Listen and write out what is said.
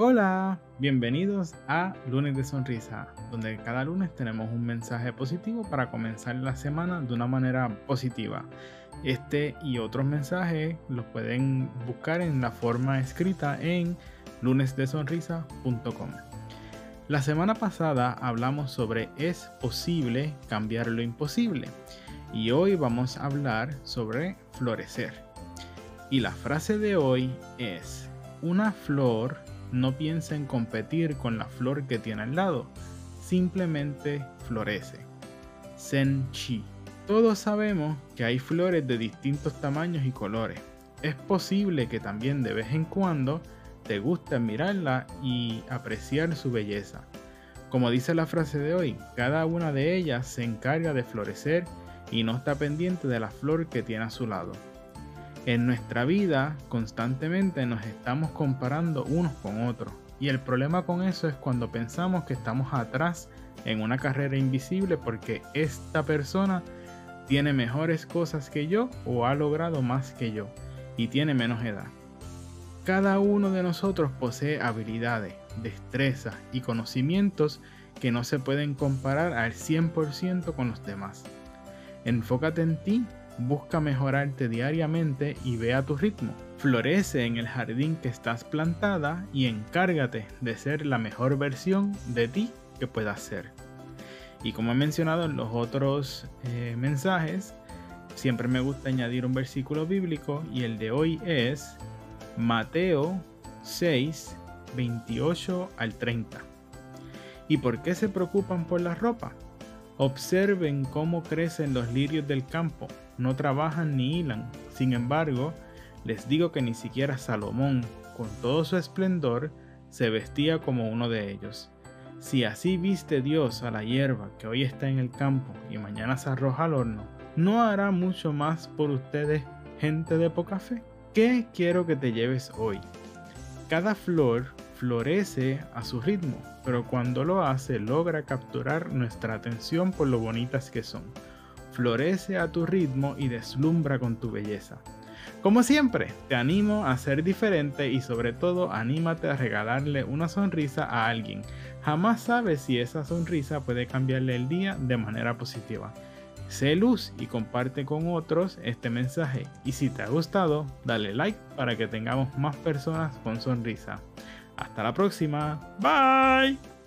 Hola, bienvenidos a Lunes de Sonrisa, donde cada lunes tenemos un mensaje positivo para comenzar la semana de una manera positiva. Este y otros mensajes los pueden buscar en la forma escrita en lunesdesonrisa.com. La semana pasada hablamos sobre es posible cambiar lo imposible y hoy vamos a hablar sobre florecer. Y la frase de hoy es, una flor no piensa en competir con la flor que tiene al lado, simplemente florece. Sen Chi. Todos sabemos que hay flores de distintos tamaños y colores. Es posible que también de vez en cuando te guste mirarla y apreciar su belleza. Como dice la frase de hoy, cada una de ellas se encarga de florecer y no está pendiente de la flor que tiene a su lado. En nuestra vida constantemente nos estamos comparando unos con otros y el problema con eso es cuando pensamos que estamos atrás en una carrera invisible porque esta persona tiene mejores cosas que yo o ha logrado más que yo y tiene menos edad. Cada uno de nosotros posee habilidades, destrezas y conocimientos que no se pueden comparar al 100% con los demás. Enfócate en ti busca mejorarte diariamente y ve a tu ritmo. Florece en el jardín que estás plantada y encárgate de ser la mejor versión de ti que puedas ser. Y como he mencionado en los otros eh, mensajes, siempre me gusta añadir un versículo bíblico y el de hoy es Mateo 6, 28 al 30. ¿Y por qué se preocupan por la ropa? Observen cómo crecen los lirios del campo, no trabajan ni hilan. Sin embargo, les digo que ni siquiera Salomón, con todo su esplendor, se vestía como uno de ellos. Si así viste Dios a la hierba que hoy está en el campo y mañana se arroja al horno, ¿no hará mucho más por ustedes, gente de poca fe? ¿Qué quiero que te lleves hoy? Cada flor florece a su ritmo, pero cuando lo hace logra capturar nuestra atención por lo bonitas que son. Florece a tu ritmo y deslumbra con tu belleza. Como siempre, te animo a ser diferente y sobre todo anímate a regalarle una sonrisa a alguien. Jamás sabes si esa sonrisa puede cambiarle el día de manera positiva. Sé luz y comparte con otros este mensaje. Y si te ha gustado, dale like para que tengamos más personas con sonrisa. Hasta la próxima. Bye.